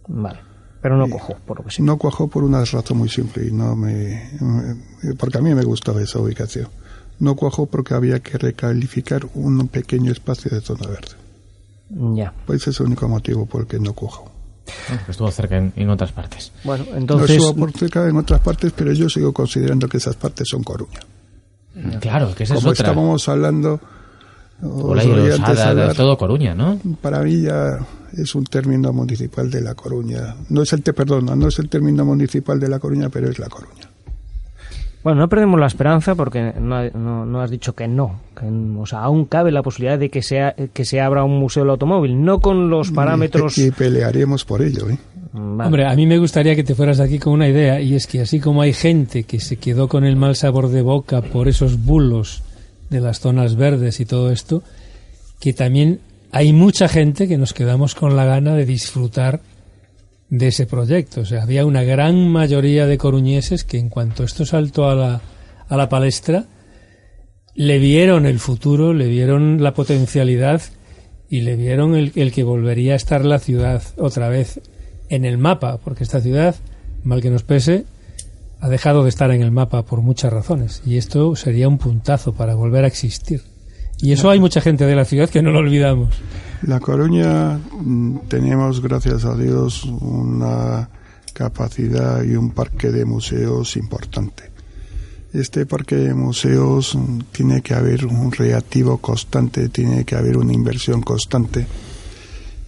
Vale, pero no cojo, por lo que sé. No cuajó por una razón muy simple y no me, me- porque a mí me gustaba esa ubicación. No cuajó porque había que recalificar un pequeño espacio de zona verde. Ya. Pues ese es el único motivo por el que no cuajó. Bueno, que estuvo cerca en, en otras partes. Bueno, No entonces... estuvo por cerca en otras partes, pero yo sigo considerando que esas partes son Coruña. Claro, que esa es Como otra. estábamos hablando, Y antes Hada, hablar, todo Coruña, ¿no? para mí ya es un término municipal de La Coruña. No es el, te, perdona, no es el término municipal de La Coruña, pero es La Coruña. Bueno, no perdemos la esperanza porque no, no- no has dicho que no. Que, o sea, aún cabe la posibilidad de que, sea, que se abra un museo del automóvil, no con los parámetros... Y, pelearemos por ello, ¿eh? Vale. Hombre, a mí me gustaría que te fueras de aquí con una idea, y es que así como hay gente que se quedó con el mal sabor de boca por esos bulos de las zonas verdes y todo esto, que también hay mucha gente que nos quedamos con la gana de disfrutar de ese proyecto. O sea, había una gran mayoría de coruñeses que en cuanto esto saltó a la, a la palestra, le vieron el futuro, le vieron la potencialidad y le vieron el, el que volvería a estar la ciudad otra vez en el mapa, porque esta ciudad, mal que nos pese, ha dejado de estar en el mapa por muchas razones y esto sería un puntazo para volver a existir. Y eso hay mucha gente de la ciudad que no lo olvidamos. La Coruña mm, tenemos, gracias a Dios, una capacidad y un parque de museos importante. Este parque de museos mm, tiene que haber un reactivo constante, tiene que haber una inversión constante.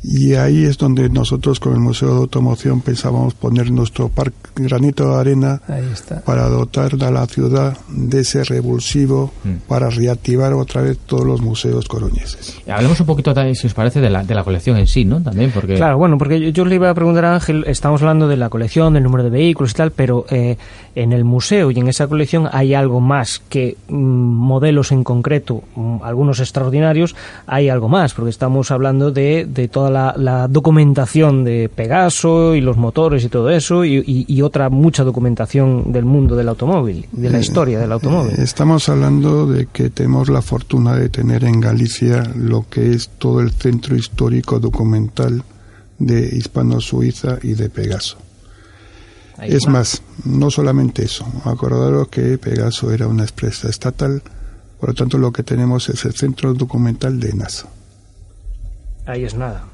Y ahí es donde nosotros con el Museo de Automoción pensábamos poner nuestro parque, granito de arena Ahí está. para dotar a la ciudad de ese revulsivo para reactivar otra vez todos los museos coruñeses. Hablemos un poquito, también, si os parece, de la, de la colección en sí, ¿no? También, porque... Claro, bueno, porque yo, yo le iba a preguntar a Ángel, estamos hablando de la colección, del número de vehículos y tal, pero eh, en el museo y en esa colección hay algo más que mm, modelos en concreto, mm, algunos extraordinarios, hay algo más, porque estamos hablando de, de toda la, la documentación de Pegaso y los motores y todo eso, y, y- y otra mucha documentación del mundo del automóvil, de la historia del automóvil. Eh, Estamos hablando de que tenemos la fortuna de tener en Galicia lo que es todo el centro histórico documental de Hispano-Suiza y de Pegaso. Ahí Es va. más, no solamente eso, acordaros que Pegaso era una empresa estatal, por lo tanto lo que tenemos es el centro documental de NASA. Ahí es nada.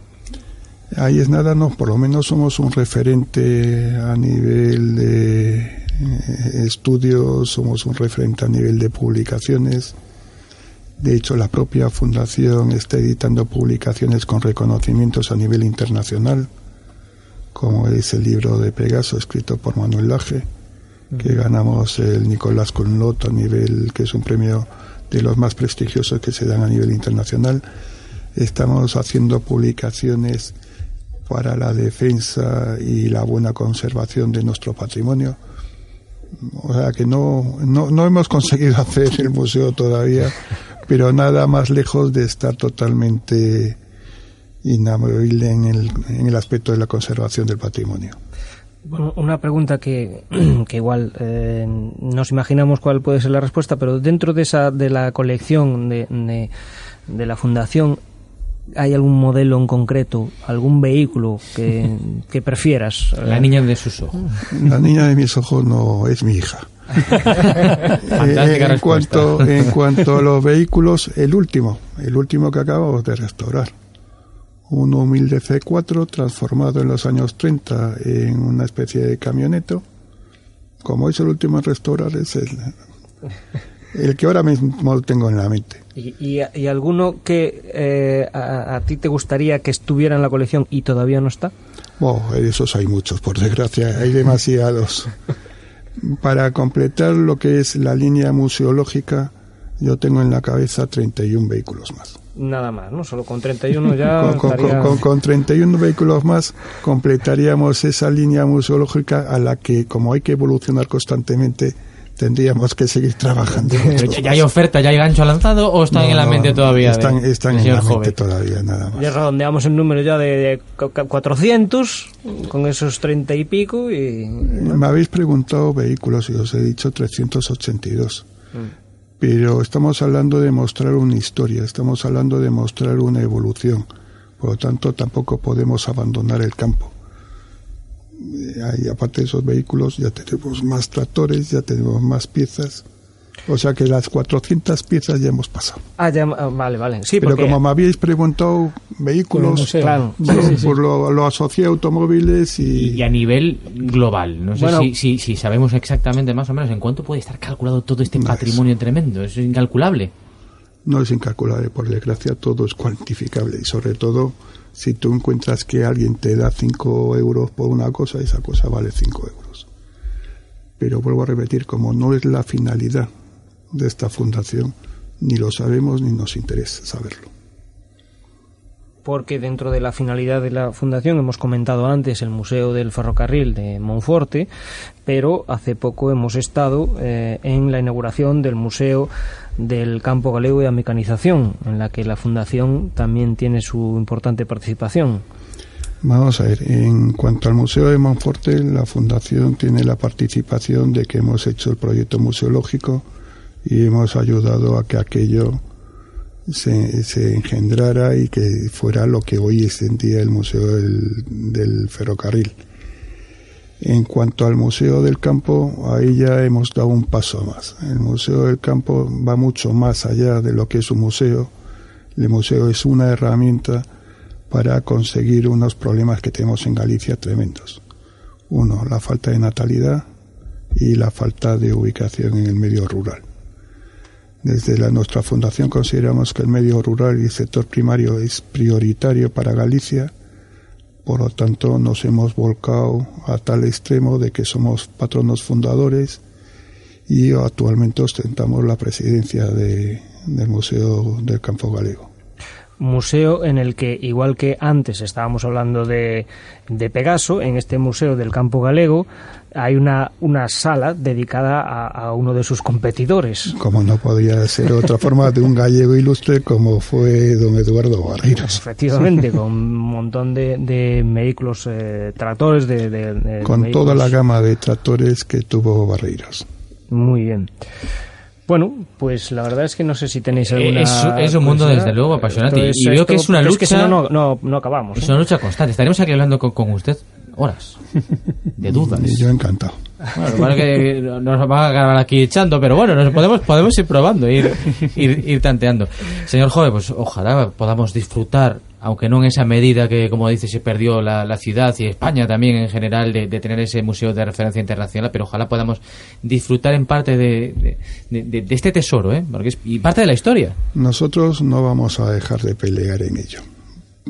Ahí es nada, no, por lo menos somos un referente a nivel de eh, estudios, somos un referente a nivel de publicaciones. De hecho, la propia fundación está editando publicaciones con reconocimientos a nivel internacional, como es el libro de Pegaso escrito por Manuel Laje, que ganamos el Nicolás Conlot a nivel, que es un premio de los más prestigiosos que se dan a nivel internacional. Estamos haciendo publicaciones para la defensa y la buena conservación de nuestro patrimonio. O sea que no, no, no hemos conseguido hacer el museo todavía, pero nada más lejos de estar totalmente inamovible en el, en el aspecto de la conservación del patrimonio. Una pregunta que, que igual eh, nos imaginamos cuál puede ser la respuesta, pero dentro de esa de la colección de, de la fundación, ¿hay algún modelo en concreto, algún vehículo que, que prefieras? La niña de sus ojos. La niña de mis ojos no es mi hija. Eh, en, cuanto, en cuanto a los vehículos, el último, el último que acabamos de restaurar. Un humilde C4 transformado en los años 30 en una especie de camioneto. Como es el último en restaurar, es el, el que ahora mismo tengo en la mente. ¿Y, y, y alguno que eh, a, a ti te gustaría que estuviera en la colección y todavía no está? Oh, esos hay muchos, por desgracia, hay demasiados. Para completar lo que es la línea museológica, yo tengo en la cabeza 31 vehículos más. Nada más, ¿no? Solo con 31 ya Con, con- estaría... con- con 31 vehículos más completaríamos esa línea museológica a la que, como hay que evolucionar constantemente, tendríamos que seguir trabajando. Pero ¿Ya hay oferta, ya hay gancho lanzado o están No, en la mente todavía? de- Están, están en la mente joven? todavía, nada más. Ya redondeamos el número ya de, de cu- cu- 400 con esos 30 y pico y... Me habéis preguntado vehículos y os he dicho 382. Mm. Pero estamos hablando de mostrar una historia, estamos hablando de mostrar una evolución. Por lo tanto, tampoco podemos abandonar el campo. Eh, ahí, aparte de esos vehículos, ya tenemos más tractores, ya tenemos más piezas. O sea que las 400 piezas ya hemos pasado. Ah, ya, ah, vale, vale. Sí, Pero porque- como me habíais preguntado vehículos, museo. Claro. bueno, Sí, sí, sí. pues lo, lo asocié a automóviles y, Y a nivel global, no sé Bueno. si, si, si sabemos exactamente más o menos en cuánto puede estar calculado todo este No, patrimonio tremendo. Eso es incalculable. No es incalculable, por desgracia todo es cuantificable y sobre todo si tú encuentras que alguien te da 5 euros por una cosa, esa cosa vale 5 euros. Pero vuelvo a repetir, como no es la finalidad de esta fundación, ni lo sabemos ni nos interesa saberlo. Porque dentro de la finalidad de la fundación hemos comentado antes el Museo del Ferrocarril de Monforte, pero hace poco hemos estado eh, en la inauguración del Museo del Campo Galego de la Mecanización, en la que la fundación también tiene su importante participación. Vamos a ver, en cuanto al Museo de Monforte, la Fundación tiene la participación de que hemos hecho el proyecto museológico y hemos ayudado a que aquello se, engendrara y que fuera lo que hoy es en día el Museo del, del Ferrocarril. En cuanto al Museo del Campo, ahí ya hemos dado un paso más. El Museo del Campo va mucho más allá de lo que es un museo. El museo es una herramienta para conseguir unos problemas que tenemos en Galicia tremendos. Uno, la falta de natalidad y la falta de ubicación en el medio rural. Desde la, nuestra fundación consideramos que el medio rural y el sector primario es prioritario para Galicia, por lo tanto nos hemos volcado a tal extremo de que somos patronos fundadores y actualmente ostentamos la presidencia de- del Museo del Campo Galego. museo en el que, igual que antes estábamos hablando de, de Pegaso, en este Museo del Campo Galego hay una, una sala dedicada a, a uno de sus competidores. como no podía ser otra forma de un gallego ilustre como fue don Eduardo Barreiros. Efectivamente, con un montón de, de vehículos, eh, tractores, de, de- de Con vehículos. toda la gama de tractores que tuvo Barreiros. Muy bien. Bueno, pues la verdad es que no sé si tenéis Eh, alguna... es- es un mundo, desde luego, apasionante. Y veo que es una lucha- si no, no, no, no acabamos. Es ¿eh? una lucha constante. Estaremos aquí hablando con, con usted horas de dudas. Y yo encantado. Bueno, bueno, que nos va a acabar aquí echando, pero bueno, nos podemos, podemos ir probando, ir, ir, ir tanteando. Señor Jove, pues ojalá podamos disfrutar, aunque no en esa medida que, como dice, se perdió la, la ciudad y España también en general de, de tener ese museo de referencia internacional, pero ojalá podamos disfrutar en parte de, de, de- de este tesoro, ¿eh? Porque es y parte de la historia. Nosotros no vamos a dejar de pelear en ello.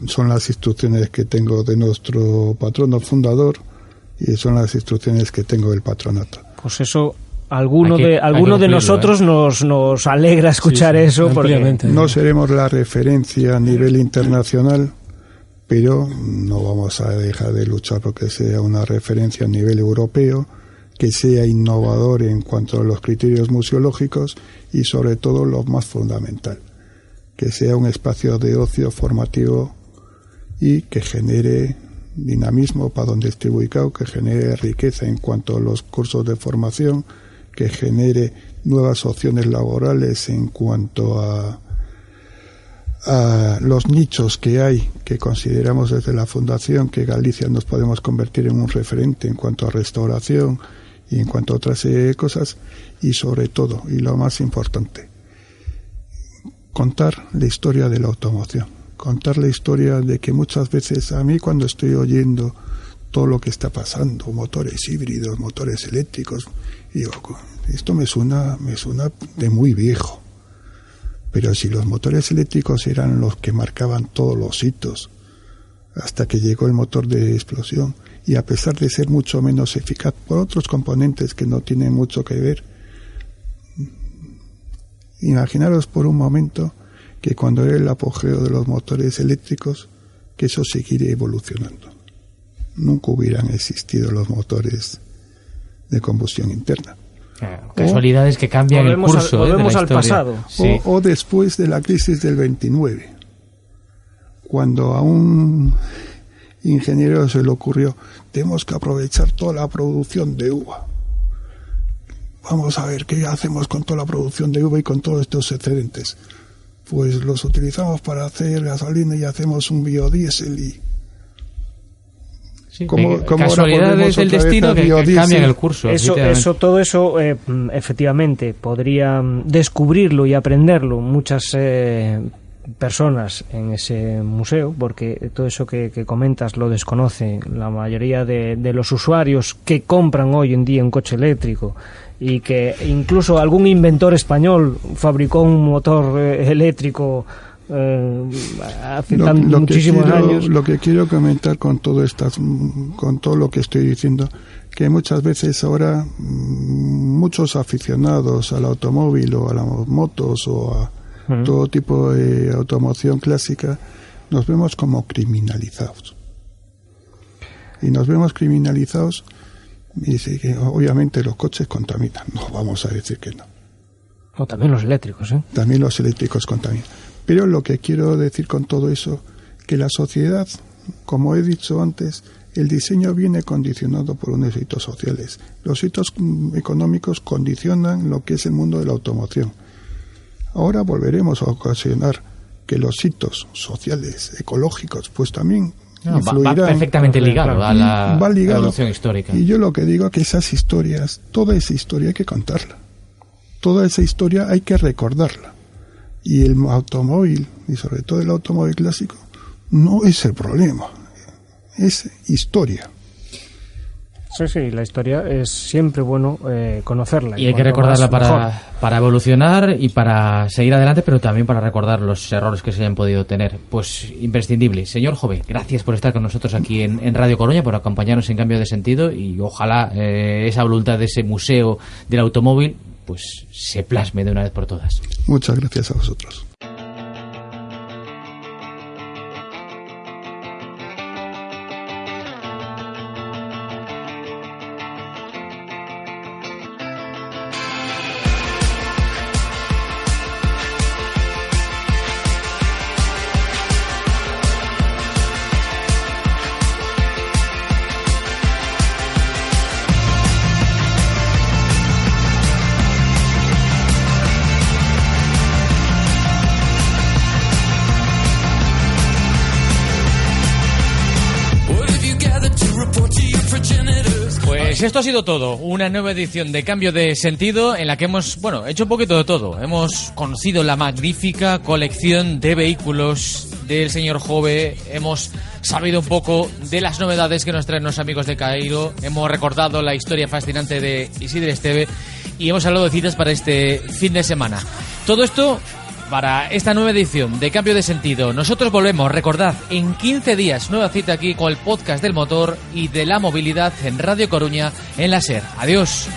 Son las instrucciones que tengo de nuestro patrono fundador y son las instrucciones que tengo del patronato. Pues eso, alguno que- de, alguno de nosotros nos, nos alegra escuchar Sí, sí, eso. Porque. No seremos la referencia a nivel internacional, pero no vamos a dejar de luchar porque sea una referencia a nivel europeo, que sea innovador en cuanto a los criterios museológicos y sobre todo lo más fundamental, que sea un espacio de ocio formativo y que genere dinamismo para donde esté ubicado, que genere riqueza en cuanto a los cursos de formación, que genere nuevas opciones laborales en cuanto a, a los nichos que hay, que consideramos desde la Fundación que Galicia nos podemos convertir en un referente en cuanto a restauración y en cuanto a otra serie de cosas, y sobre todo, y lo más importante, contar la historia de la automoción, contar la historia de que muchas veces a mí cuando estoy oyendo todo lo que está pasando, motores híbridos, motores eléctricos, digo, esto me suena, me suena de muy viejo. Pero si los motores eléctricos eran los que marcaban todos los hitos, hasta que llegó el motor de explosión, y a pesar de ser mucho menos eficaz por otros componentes que no tienen mucho que ver, imaginaros por un momento que cuando era el apogeo de los motores eléctricos, que eso seguiría evolucionando. Nunca hubieran existido los motores de combustión interna. Casualidades que cambian Volvemos el al- curso. ¿eh? de la al historia. pasado. Sí. O, o después de la crisis del 29, cuando a un ingeniero se le ocurrió, tenemos que aprovechar toda la producción de uva. Vamos a ver qué hacemos con toda la producción de uva y con todos estos excedentes. Pues los utilizamos para hacer gasolina y hacemos un biodiesel y Sí, ¿Cómo- que- cómo ahora casualidades del destino que, que cambian el curso. Eso, eso, todo eso, eh, mm, efectivamente, podrían descubrirlo y aprenderlo muchas eh, personas en ese museo, porque todo eso que, que comentas lo desconoce la mayoría de, de los usuarios que compran hoy en día un coche eléctrico y que incluso algún inventor español fabricó un motor eh, eléctrico eh, hace Lo, tan- lo muchísimos quiero, años. lo que quiero comentar con todo estas, con todo lo que estoy diciendo, que muchas veces ahora mm, muchos aficionados al automóvil o a las motos o a todo tipo de automoción clásica nos vemos como criminalizados. Y nos vemos criminalizados y dice que obviamente los coches contaminan. No vamos a decir que no. O también los eléctricos, ¿eh? También los eléctricos contaminan. Pero lo que quiero decir con todo eso, que la sociedad, como he dicho antes, el diseño viene condicionado por unos hitos sociales. Los hitos mm, económicos condicionan lo que es el mundo de la automoción. Ahora volveremos a ocasionar que los hitos sociales, ecológicos, pues también No, va- va, perfectamente ligado a la va ligado. evolución histórica. Y yo lo que digo es que esas historias, toda esa historia hay que contarla. Toda esa historia hay que recordarla. Y el automóvil, y sobre todo el automóvil clásico, no es el problema. Es historia. Sí, sí, la historia es siempre bueno eh, conocerla. Y hay que recordarla mejor. para, para evolucionar y para seguir adelante, pero también para recordar los errores que se hayan podido tener. Pues imprescindible. Señor Jove, gracias por estar con nosotros aquí en, en Radio Coruña, por acompañarnos en cambio de sentido y ojalá eh, esa voluntad de ese museo del automóvil pues se plasme de una vez por todas. Muchas gracias a vosotros. Pues esto ha sido todo, una nueva edición de Cambio de Sentido en la que hemos, bueno, hecho un poquito de todo. Hemos conocido la magnífica colección de vehículos del señor Jove, hemos sabido un poco de las novedades que nos traen los amigos de Cairo, hemos recordado la historia fascinante de Isidre Esteve y hemos hablado de citas para este fin de semana. Todo esto para esta nueva edición de Cambio de Sentido. Nosotros volvemos, recordad, en 15 días, nueva cita aquí con el podcast del motor y de la movilidad en Radio Coruña en la SER. Adiós.